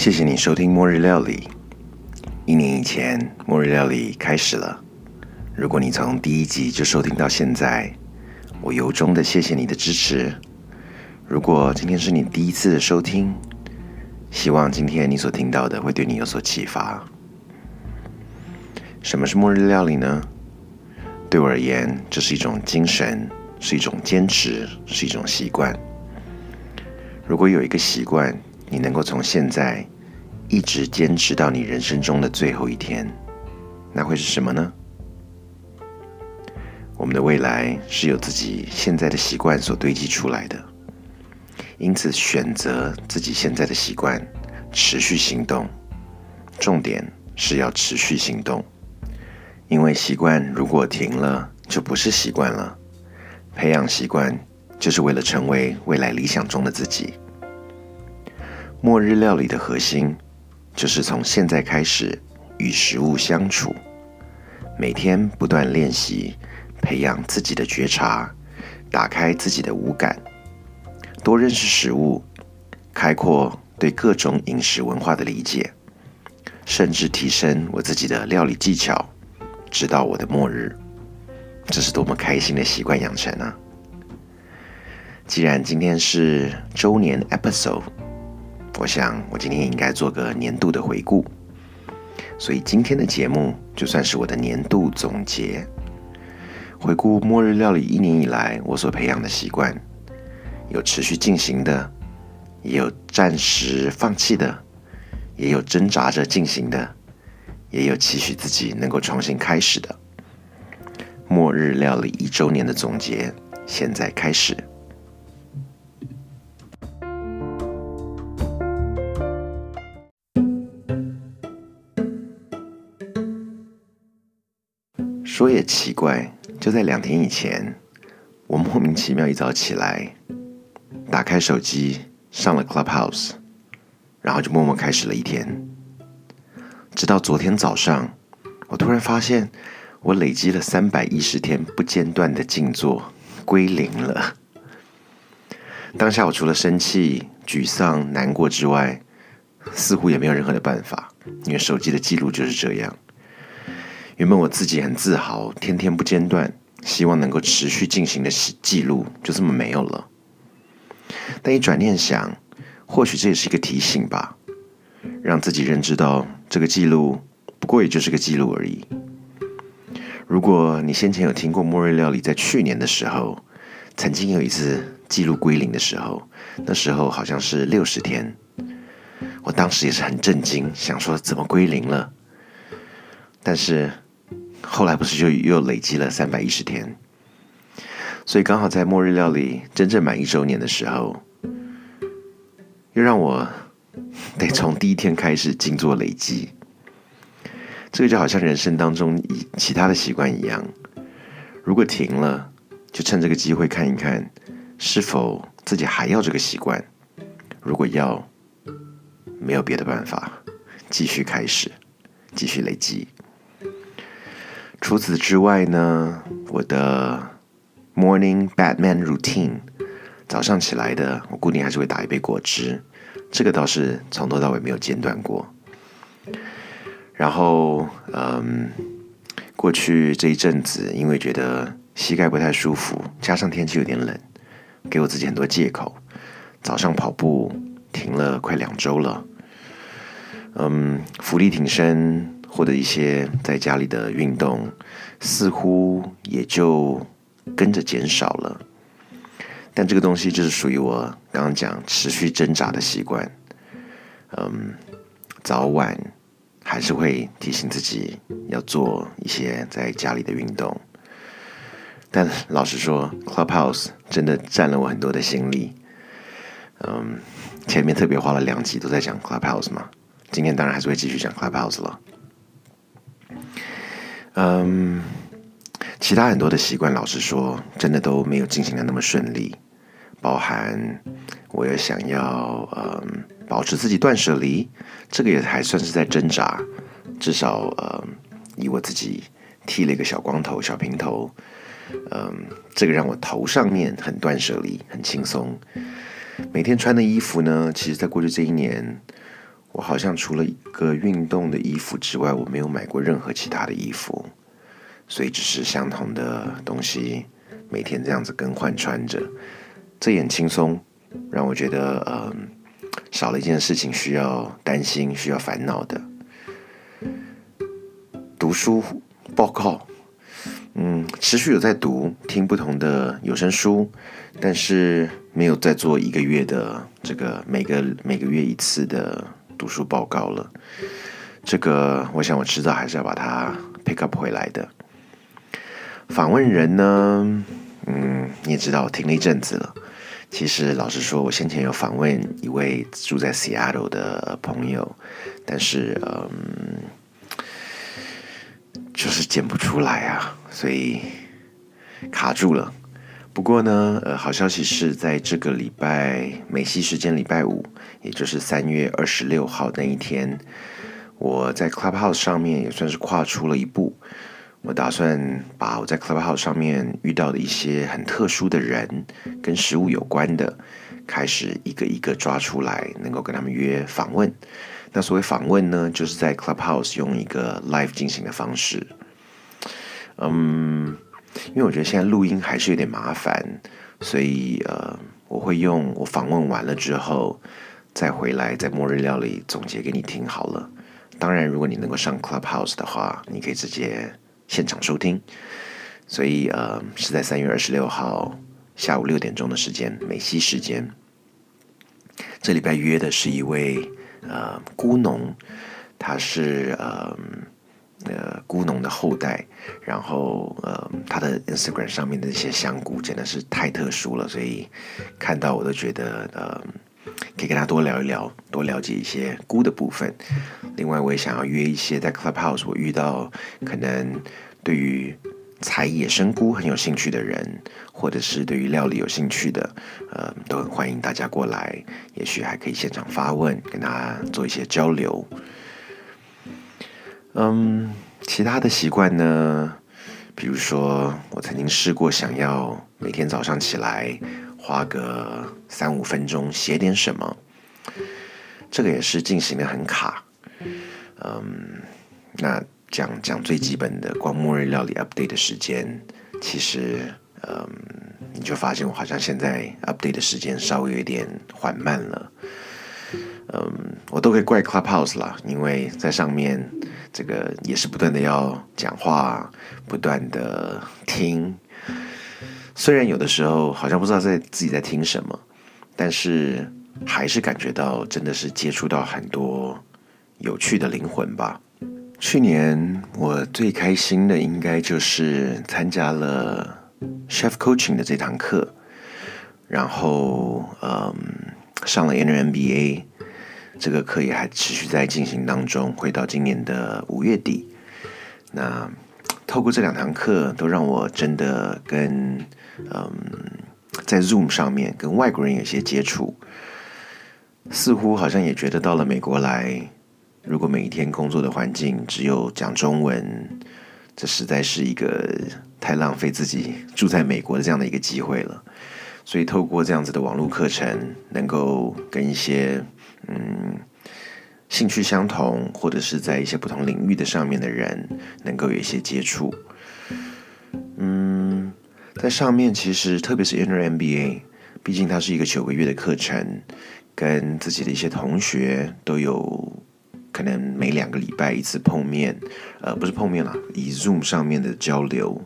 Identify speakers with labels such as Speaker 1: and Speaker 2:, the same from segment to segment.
Speaker 1: 谢谢你收听《末日料理》。一年以前，《末日料理》开始了。如果你从第一集就收听到现在，我由衷的谢谢你的支持。如果今天是你第一次的收听，希望今天你所听到的会对你有所启发。什么是末日料理呢？对我而言，这是一种精神，是一种坚持，是一种习惯。如果有一个习惯，你能够从现在一直坚持到你人生中的最后一天，那会是什么呢？我们的未来是由自己现在的习惯所堆积出来的，因此选择自己现在的习惯，持续行动。重点是要持续行动，因为习惯如果停了，就不是习惯了。培养习惯，就是为了成为未来理想中的自己。末日料理的核心，就是从现在开始与食物相处，每天不断练习。培养自己的觉察，打开自己的五感，多认识食物，开阔对各种饮食文化的理解，甚至提升我自己的料理技巧，直到我的末日。这是多么开心的习惯养成啊！既然今天是周年 episode，我想我今天应该做个年度的回顾，所以今天的节目就算是我的年度总结。回顾末日料理一年以来，我所培养的习惯，有持续进行的，也有暂时放弃的，也有挣扎着进行的，也有期许自己能够重新开始的。末日料理一周年的总结，现在开始。奇怪。就在两天以前，我莫名其妙一早起来，打开手机上了 Clubhouse，然后就默默开始了一天。直到昨天早上，我突然发现我累积了三百一十天不间断的静坐归零了。当下我除了生气、沮丧、难过之外，似乎也没有任何的办法，因为手机的记录就是这样。原本我自己很自豪，天天不间断，希望能够持续进行的记录，就这么没有了。但一转念想，或许这也是一个提醒吧，让自己认知到这个记录不过也就是个记录而已。如果你先前有听过末日料理，在去年的时候，曾经有一次记录归零的时候，那时候好像是六十天，我当时也是很震惊，想说怎么归零了，但是。后来不是就又累积了三百一十天，所以刚好在末日料理真正满一周年的时候，又让我得从第一天开始静坐累积。这个就好像人生当中以其他的习惯一样，如果停了，就趁这个机会看一看是否自己还要这个习惯。如果要，没有别的办法，继续开始，继续累积。除此之外呢，我的 morning Batman routine，早上起来的，我固定还是会打一杯果汁，这个倒是从头到尾没有间断过。然后，嗯，过去这一阵子，因为觉得膝盖不太舒服，加上天气有点冷，给我自己很多借口，早上跑步停了快两周了。嗯，浮力挺身。或者一些在家里的运动，似乎也就跟着减少了。但这个东西就是属于我刚刚讲持续挣扎的习惯。嗯，早晚还是会提醒自己要做一些在家里的运动。但老实说，Clubhouse 真的占了我很多的心力。嗯，前面特别花了两集都在讲 Clubhouse 嘛，今天当然还是会继续讲 Clubhouse 了。嗯，其他很多的习惯，老实说，真的都没有进行的那么顺利。包含我也想要，嗯，保持自己断舍离，这个也还算是在挣扎。至少，呃，以我自己剃了一个小光头、小平头，嗯，这个让我头上面很断舍离，很轻松。每天穿的衣服呢，其实在过去这一年，我好像除了一个运动的衣服之外，我没有买过任何其他的衣服，所以只是相同的东西，每天这样子更换穿着，这也很轻松，让我觉得嗯，少了一件事情需要担心、需要烦恼的。读书报告，嗯，持续有在读，听不同的有声书，但是没有再做一个月的这个每个每个月一次的。读书报告了，这个我想我迟早还是要把它 pick up 回来的。访问人呢，嗯，你也知道我，停了一阵子了。其实老实说，我先前有访问一位住在 Seattle 的朋友，但是嗯，就是剪不出来啊，所以卡住了。不过呢，呃，好消息是在这个礼拜美西时间礼拜五，也就是三月二十六号那一天，我在 Clubhouse 上面也算是跨出了一步。我打算把我在 Clubhouse 上面遇到的一些很特殊的人，跟食物有关的，开始一个一个抓出来，能够跟他们约访问。那所谓访问呢，就是在 Clubhouse 用一个 live 进行的方式。嗯。因为我觉得现在录音还是有点麻烦，所以呃，我会用我访问完了之后再回来，在末日料理总结给你听好了。当然，如果你能够上 Clubhouse 的话，你可以直接现场收听。所以呃，是在三月二十六号下午六点钟的时间，美西时间。这礼拜约的是一位呃孤农，他是呃。呃，孤农的后代，然后呃，他的 Instagram 上面的一些香菇真的是太特殊了，所以看到我都觉得呃，可以跟他多聊一聊，多了解一些菇的部分。另外，我也想要约一些在 Clubhouse 我遇到可能对于采野生菇很有兴趣的人，或者是对于料理有兴趣的，呃，都很欢迎大家过来，也许还可以现场发问，跟他做一些交流。嗯，其他的习惯呢？比如说，我曾经试过想要每天早上起来花个三五分钟写点什么，这个也是进行的很卡。嗯，那讲讲最基本的光末日料理 update 的时间，其实，嗯，你就发现我好像现在 update 的时间稍微有点缓慢了。嗯，我都可以怪 Clubhouse 啦，因为在上面。这个也是不断的要讲话，不断的听。虽然有的时候好像不知道在自己在听什么，但是还是感觉到真的是接触到很多有趣的灵魂吧。去年我最开心的应该就是参加了 Chef Coaching 的这堂课，然后嗯上了 Inner MBA。这个课也还持续在进行当中，会到今年的五月底。那透过这两堂课，都让我真的跟嗯，在 Zoom 上面跟外国人有些接触，似乎好像也觉得到了美国来，如果每一天工作的环境只有讲中文，这实在是一个太浪费自己住在美国的这样的一个机会了。所以透过这样子的网络课程，能够跟一些嗯，兴趣相同，或者是在一些不同领域的上面的人，能够有一些接触。嗯，在上面其实，特别是 Inner MBA，毕竟它是一个九个月的课程，跟自己的一些同学都有可能每两个礼拜一次碰面，呃，不是碰面了，以 Zoom 上面的交流。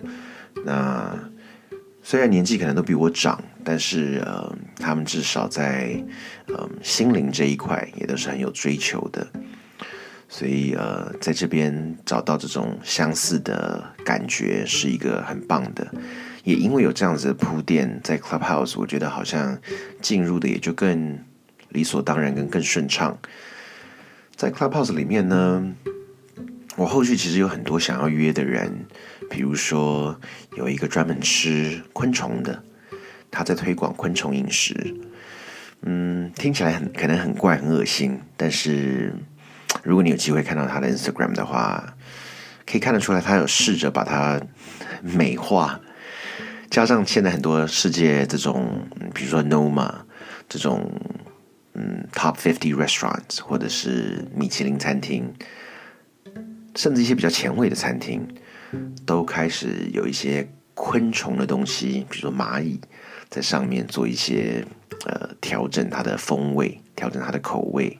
Speaker 1: 那虽然年纪可能都比我长，但是呃，他们至少在嗯心灵这一块也都是很有追求的，所以呃，在这边找到这种相似的感觉是一个很棒的。也因为有这样子的铺垫，在 Clubhouse，我觉得好像进入的也就更理所当然，跟更顺畅。在 Clubhouse 里面呢。我后续其实有很多想要约的人，比如说有一个专门吃昆虫的，他在推广昆虫饮食。嗯，听起来很可能很怪很恶心，但是如果你有机会看到他的 Instagram 的话，可以看得出来他有试着把它美化，加上现在很多世界这种，比如说 Noma 这种嗯 Top Fifty Restaurants 或者是米其林餐厅，甚至一些比较前卫的餐厅，都开始有一些昆虫的东西，比如说蚂蚁，在上面做一些呃调整它的风味，调整它的口味，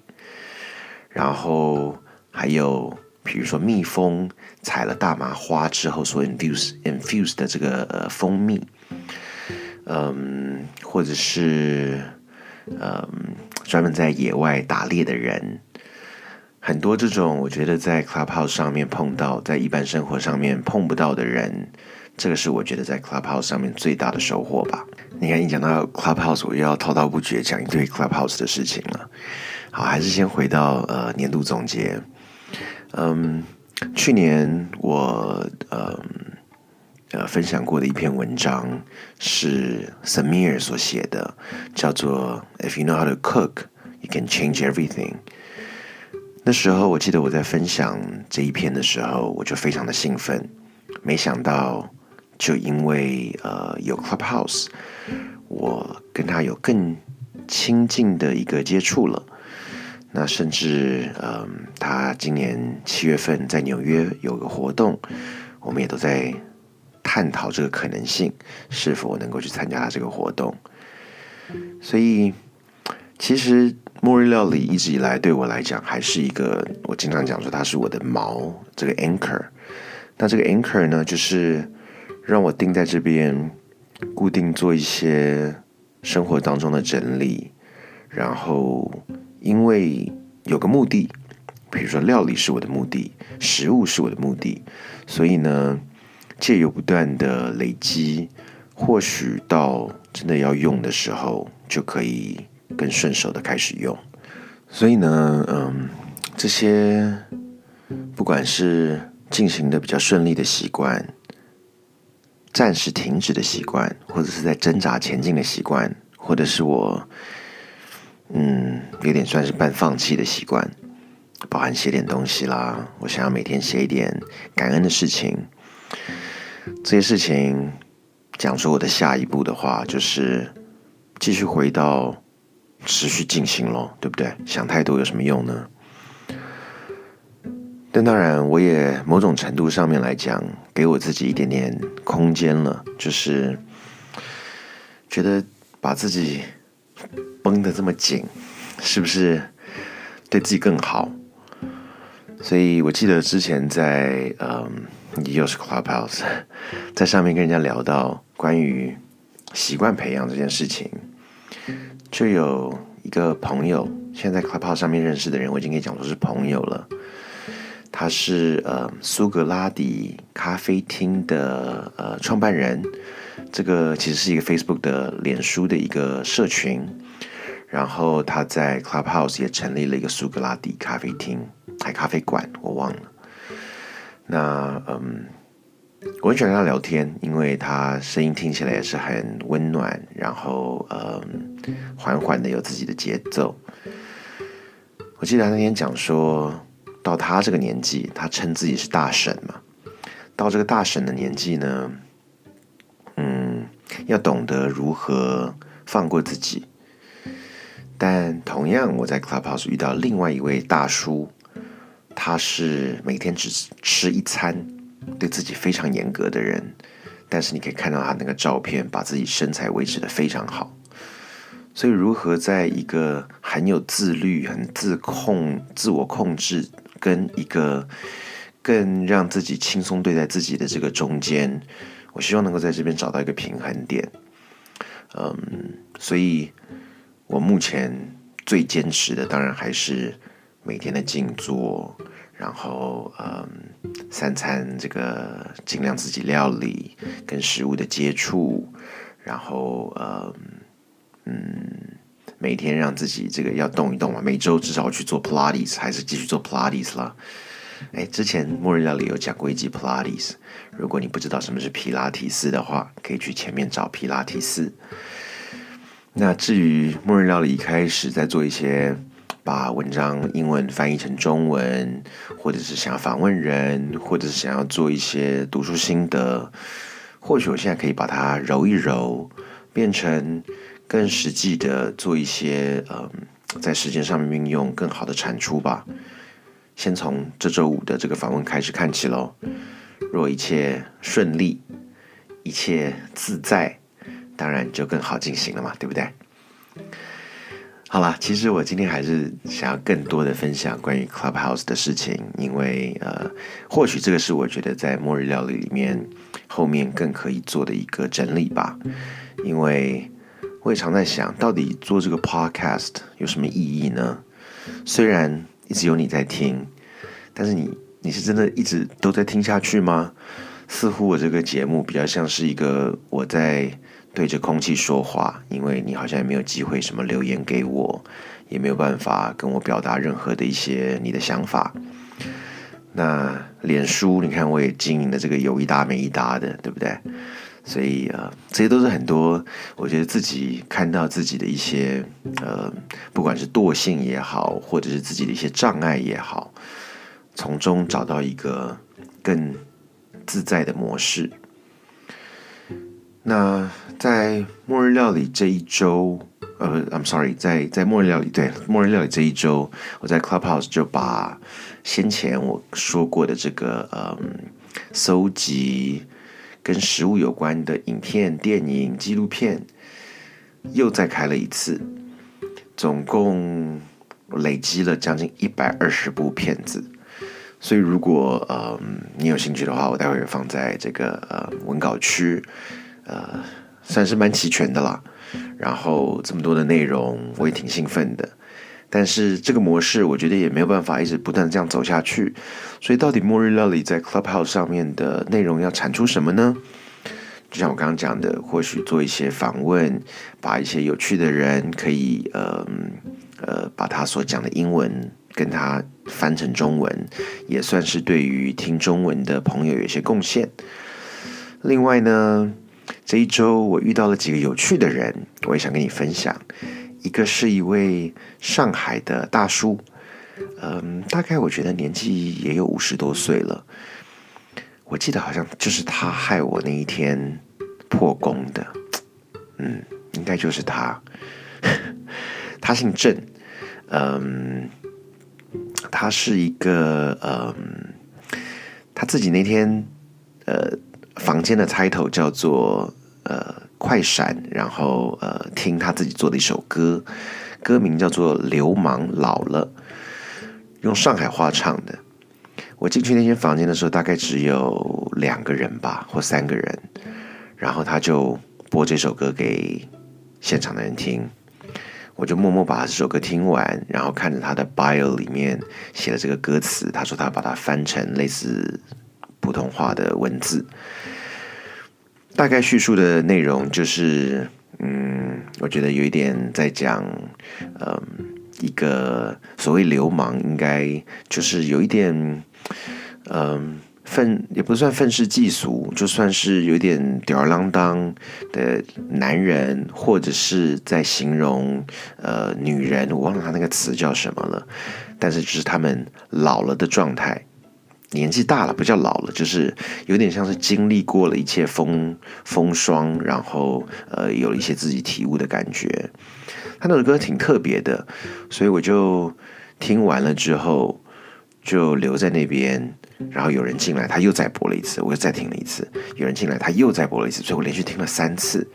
Speaker 1: 然后还有比如说蜜蜂采了大麻花之后所 infuse infuse 的这个呃蜂蜜。嗯，或者是嗯，专门在野外打猎的人，很多这种我觉得在 Clubhouse 上面碰到，在一般生活上面碰不到的人，这个是我觉得在 Clubhouse 上面最大的收获吧。你看，一讲到 Clubhouse，我又要滔滔不绝讲一堆 Clubhouse 的事情了。好，还是先回到呃年度总结。嗯，去年我嗯。呃，分享过的一篇文章是 Samir 所写的，叫做 "If you know how to cook, you can change everything"。那时候我记得我在分享这一篇的时候，我就非常的兴奋。没想到，就因为呃有 Clubhouse，我跟他有更亲近的一个接触了。那甚至嗯，他今年七月份在纽约有个活动，我们也都在。探讨这个可能性，是否能够去参加这个活动？所以，其实末日料理一直以来对我来讲，还是一个我经常讲说它是我的锚，这个 anchor。那这个 anchor 呢，就是让我定在这边，固定做一些生活当中的整理。然后，因为有个目的，比如说料理是我的目的，食物是我的目的，所以呢。借由不断的累积，或许到真的要用的时候，就可以更顺手的开始用。所以呢，嗯，这些不管是进行的比较顺利的习惯，暂时停止的习惯，或者是在挣扎前进的习惯，或者是我，嗯，有点算是半放弃的习惯，包含写点东西啦，我想要每天写一点感恩的事情。这些事情讲出我的下一步的话，就是继续回到持续进行咯，对不对？想太多有什么用呢？但当然，我也某种程度上面来讲，给我自己一点点空间了，就是觉得把自己绷得这么紧，是不是对自己更好？所以我记得之前在嗯。又是 Clubhouse，在上面跟人家聊到关于习惯培养这件事情，就有一个朋友，现在 Clubhouse 上面认识的人，我已经可以讲说是朋友了。他是呃苏格拉底咖啡厅的呃创办人，这个其实是一个 Facebook 的脸书的一个社群，然后他在 Clubhouse 也成立了一个苏格拉底咖啡厅，还咖啡馆，我忘了。那嗯，我很喜欢跟他聊天，因为他声音听起来也是很温暖，然后嗯，缓缓的有自己的节奏。我记得他那天讲说，到他这个年纪，他称自己是大神嘛。到这个大婶的年纪呢，嗯，要懂得如何放过自己。但同样，我在 Clubhouse 遇到另外一位大叔。他是每天只吃一餐，对自己非常严格的人，但是你可以看到他那个照片，把自己身材维持的非常好。所以，如何在一个很有自律、很自控、自我控制，跟一个更让自己轻松对待自己的这个中间，我希望能够在这边找到一个平衡点。嗯，所以我目前最坚持的，当然还是。每天的静坐，然后嗯，三餐这个尽量自己料理，跟食物的接触，然后嗯嗯，每天让自己这个要动一动嘛，每周至少去做 Pilates，还是继续做 Pilates 了。哎，之前末日料理有讲过一集 Pilates，如果你不知道什么是皮拉提斯的话，可以去前面找皮拉提斯。那至于末日料理一开始在做一些。把文章英文翻译成中文，或者是想要访问人，或者是想要做一些读书心得，或许我现在可以把它揉一揉，变成更实际的做一些嗯在时间上面运用更好的产出吧。先从这周五的这个访问开始看起喽。若一切顺利，一切自在，当然就更好进行了嘛，对不对？好了，其实我今天还是想要更多的分享关于 Clubhouse 的事情，因为呃，或许这个是我觉得在末日料理里面后面更可以做的一个整理吧。因为我也常在想，到底做这个 Podcast 有什么意义呢？虽然一直有你在听，但是你你是真的一直都在听下去吗？似乎我这个节目比较像是一个我在。对着空气说话，因为你好像也没有机会什么留言给我，也没有办法跟我表达任何的一些你的想法。那脸书，你看我也经营的这个有一搭没一搭的，对不对？所以呃，这些都是很多我觉得自己看到自己的一些呃，不管是惰性也好，或者是自己的一些障碍也好，从中找到一个更自在的模式。那在末日料理这一周，呃，I'm sorry，在在末日料理对末日料理这一周，我在 Clubhouse 就把先前我说过的这个嗯，搜集跟食物有关的影片、电影、纪录片，又再开了一次，总共累积了将近一百二十部片子。所以如果嗯你有兴趣的话，我待会儿放在这个呃文稿区。呃，算是蛮齐全的啦。然后这么多的内容，我也挺兴奋的。但是这个模式，我觉得也没有办法一直不断这样走下去。所以，到底末日料理在 Clubhouse 上面的内容要产出什么呢？就像我刚刚讲的，或许做一些访问，把一些有趣的人可以呃呃，把他所讲的英文跟他翻成中文，也算是对于听中文的朋友有一些贡献。另外呢？这一周我遇到了几个有趣的人，我也想跟你分享。一个是一位上海的大叔，嗯，大概我觉得年纪也有五十多岁了。我记得好像就是他害我那一天破功的，嗯，应该就是他。他姓郑，嗯，他是一个，嗯，他自己那天，呃。房间的 title 叫做呃快闪，然后呃听他自己做的一首歌，歌名叫做《流氓老了》，用上海话唱的。我进去那间房间的时候，大概只有两个人吧，或三个人，然后他就播这首歌给现场的人听，我就默默把这首歌听完，然后看着他的 bio 里面写的这个歌词，他说他把它翻成类似。普通话的文字，大概叙述的内容就是，嗯，我觉得有一点在讲，嗯，一个所谓流氓，应该就是有一点，嗯，愤也不算愤世嫉俗，就算是有点吊儿郎当的男人，或者是在形容呃女人，我忘了他那个词叫什么了，但是就是他们老了的状态。年纪大了，不叫老了，就是有点像是经历过了一切风风霜，然后呃，有了一些自己体悟的感觉。他那首歌挺特别的，所以我就听完了之后就留在那边。然后有人进来，他又再播了一次，我又再听了一次。有人进来，他又再播了一次，所以我连续听了三次。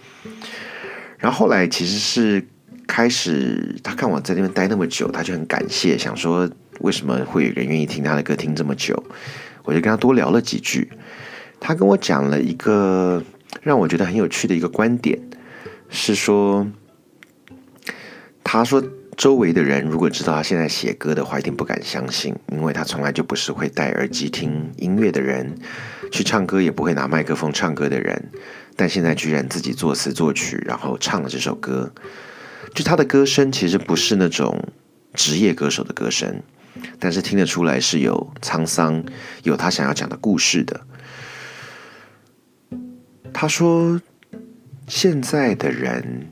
Speaker 1: 然后后来其实是开始，他看我在那边待那么久，他就很感谢，想说。为什么会有人愿意听他的歌听这么久？我就跟他多聊了几句。他跟我讲了一个让我觉得很有趣的一个观点，是说，他说周围的人如果知道他现在写歌的话，一定不敢相信，因为他从来就不是会戴耳机听音乐的人，去唱歌也不会拿麦克风唱歌的人，但现在居然自己作词作曲，然后唱了这首歌。就他的歌声其实不是那种职业歌手的歌声。但是听得出来是有沧桑，有他想要讲的故事的。他说：“现在的人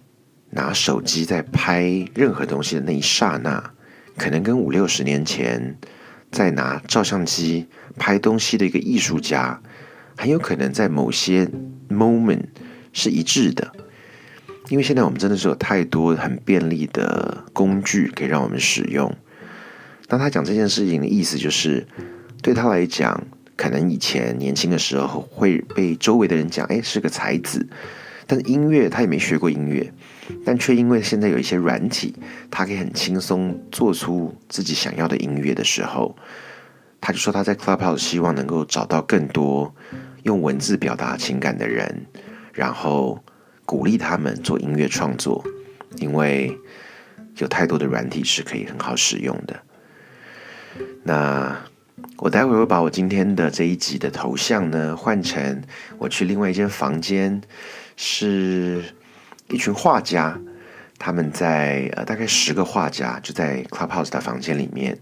Speaker 1: 拿手机在拍任何东西的那一刹那，可能跟五六十年前在拿照相机拍东西的一个艺术家，很有可能在某些 moment 是一致的。因为现在我们真的是有太多很便利的工具可以让我们使用。那他讲这件事情的意思就是，对他来讲，可能以前年轻的时候会被周围的人讲，哎，是个才子。但是音乐他也没学过音乐，但却因为现在有一些软体，他可以很轻松做出自己想要的音乐的时候，他就说他在 Clubhouse 希望能够找到更多用文字表达情感的人，然后鼓励他们做音乐创作，因为有太多的软体是可以很好使用的。那我待会会把我今天的这一集的头像呢换成我去另外一间房间，是一群画家，他们在呃大概十个画家就在 Clubhouse 的房间里面，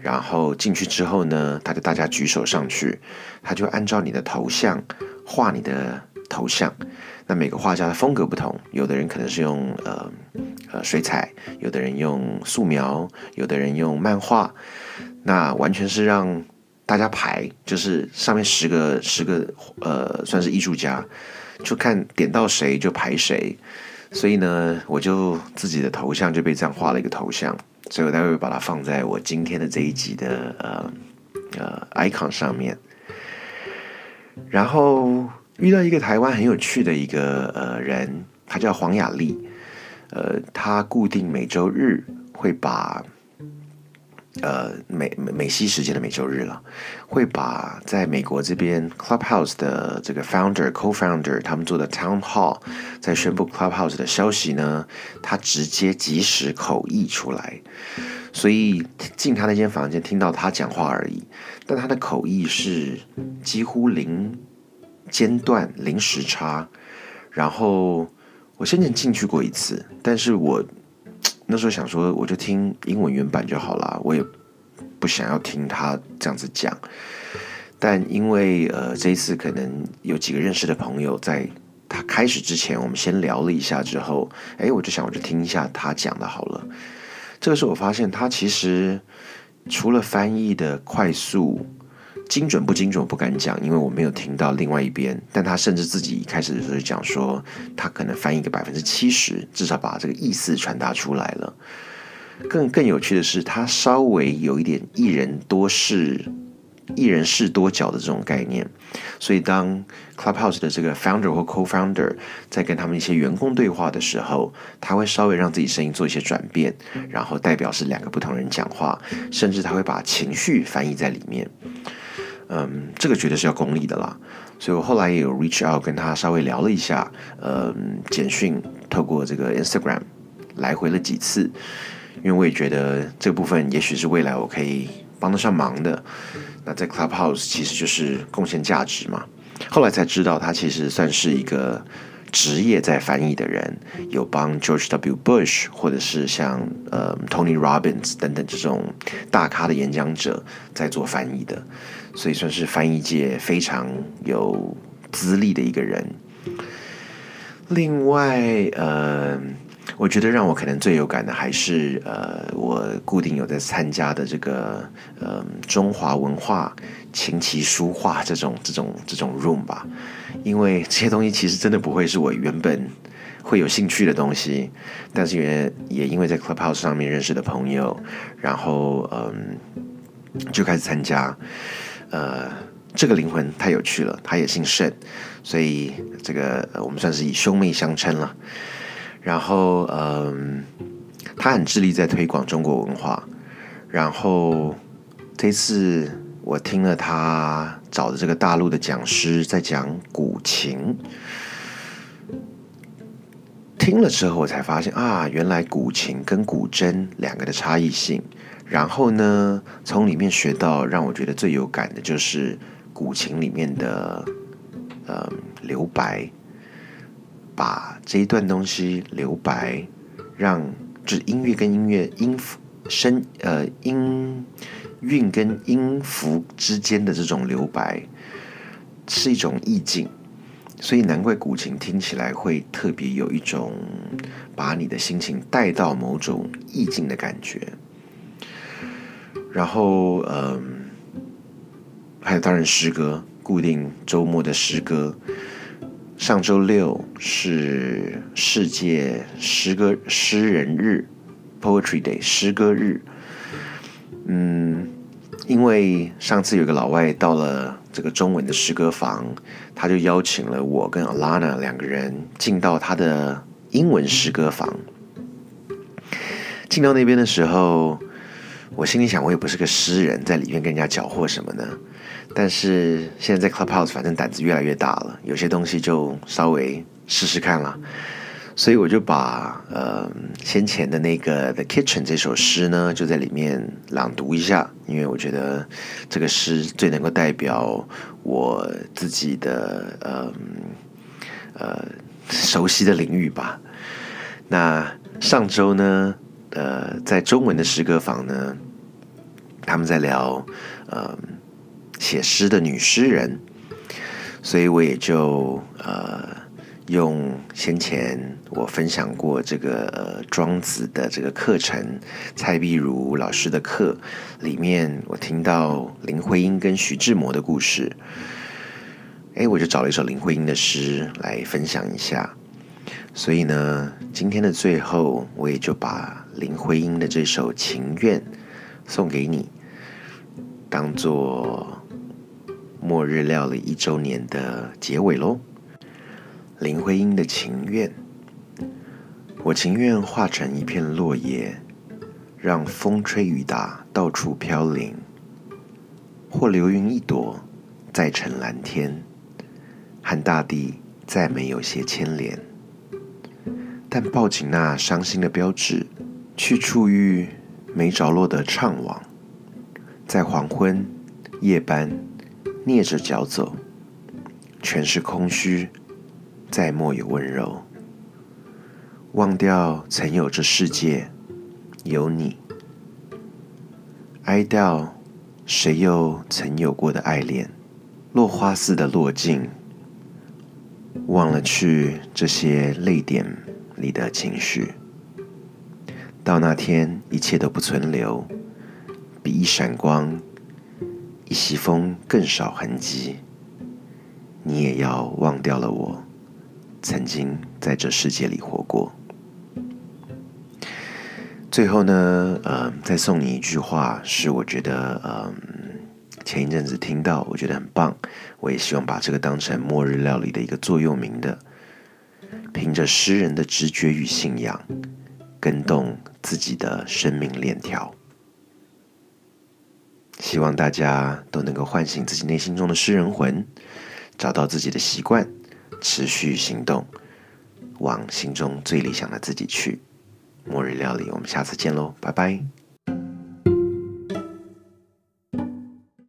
Speaker 1: 然后进去之后呢，他就大家举手上去，他就按照你的头像画你的头像。那每个画家的风格不同，有的人可能是用呃呃水彩，有的人用素描，有的人用漫画。那完全是让大家排，就是上面十个十个呃，算是艺术家，就看点到谁就排谁。所以呢，我就自己的头像就被这样画了一个头像，所以我待会把它放在我今天的这一集的呃呃 icon 上面。然后遇到一个台湾很有趣的一个呃人，他叫黄雅丽，呃，他固定每周日会把。呃，美美西时间的每周日了，会把在美国这边 Clubhouse 的这个 founder、co-founder 他们做的 town hall 在宣布 Clubhouse 的消息呢，他直接即时口译出来，所以进他那间房间听到他讲话而已，但他的口译是几乎零间断、零时差。然后我先前进去过一次，但是我。那时候想说，我就听英文原版就好了，我也不想要听他这样子讲。但因为呃这一次可能有几个认识的朋友，在他开始之前，我们先聊了一下之后，哎，我就想我就听一下他讲的好了。这个时候我发现他其实除了翻译的快速。精准不精准不敢讲，因为我没有听到另外一边。但他甚至自己一开始的时候就讲说，他可能翻译个百分之七十，至少把这个意思传达出来了。更更有趣的是，他稍微有一点一人多事、一人事多角的这种概念。所以当 Clubhouse 的这个 founder 或 co-founder 在跟他们一些员工对话的时候，他会稍微让自己声音做一些转变，然后代表是两个不同人讲话，甚至他会把情绪翻译在里面。嗯，这个绝对是要功利的啦，所以我后来也有 reach out 跟他稍微聊了一下，嗯，简讯透过这个 Instagram 来回了几次，因为我也觉得这部分也许是未来我可以帮得上忙的。那在 Clubhouse 其实就是贡献价值嘛。后来才知道他其实算是一个职业在翻译的人，有帮 George W. Bush 或者是像呃 Tony Robbins 等等这种大咖的演讲者在做翻译的。所以算是翻译界非常有资历的一个人。另外，呃，我觉得让我可能最有感的还是呃，我固定有在参加的这个呃中华文化琴棋书画这种这种这种 room 吧。因为这些东西其实真的不会是我原本会有兴趣的东西，但是也也因为在 Clubhouse 上面认识的朋友，然后嗯就开始参加。呃，这个灵魂太有趣了，他也姓盛，所以这个我们算是以兄妹相称了。然后，嗯，他很致力在推广中国文化。然后这次我听了他找的这个大陆的讲师在讲古琴，听了之后我才发现啊，原来古琴跟古筝两个的差异性。然后呢，从里面学到让我觉得最有感的就是古琴里面的呃留白，把这一段东西留白，让就是音乐跟音乐音符声呃音韵跟音符之间的这种留白是一种意境，所以难怪古琴听起来会特别有一种把你的心情带到某种意境的感觉。然后，嗯，还有当然诗歌，固定周末的诗歌，上周六是世界诗歌诗人日 （Poetry Day） 诗歌日。嗯，因为上次有个老外到了这个中文的诗歌房，他就邀请了我跟 Alana 两个人进到他的英文诗歌房。进到那边的时候，我心里想，我也不是个诗人，在里面跟人家搅和什么呢？但是现在在 Clubhouse，反正胆子越来越大了，有些东西就稍微试试看了。所以我就把呃先前的那个《The Kitchen》这首诗呢，就在里面朗读一下，因为我觉得这个诗最能够代表我自己的呃呃熟悉的领域吧。那上周呢，呃，在中文的诗歌房呢，他们在聊呃。写诗的女诗人，所以我也就呃用先前我分享过这个庄子的这个课程，蔡碧如老师的课里面，我听到林徽因跟徐志摩的故事，哎，我就找了一首林徽因的诗来分享一下。所以呢，今天的最后，我也就把林徽因的这首《情愿》送给你，当做。末日料理一周年的结尾喽，林徽因的情愿，我情愿化成一片落叶，让风吹雨打到处飘零，或流云一朵，再成蓝天，和大地再没有些牵连。但抱紧那伤心的标志，去触遇没着落的怅惘，在黄昏夜班。蹑着脚走，全是空虚，再莫有温柔。忘掉曾有这世界，有你。哀悼谁又曾有过的爱恋，落花似的落尽。忘了去这些泪点你的情绪。到那天，一切都不存留，比一闪光。一席风更少痕迹，你也要忘掉了我曾经在这世界里活过。最后呢，呃，再送你一句话，是我觉得，嗯，前一阵子听到，我觉得很棒，我也希望把这个当成末日料理的一个座右铭的。凭着诗人的直觉与信仰，跟动自己的生命链条。希望大家都能够唤醒自己内心中的诗人魂，找到自己的习惯，持续行动，往心中最理想的自己去。末日料理，我们下次见喽，拜拜。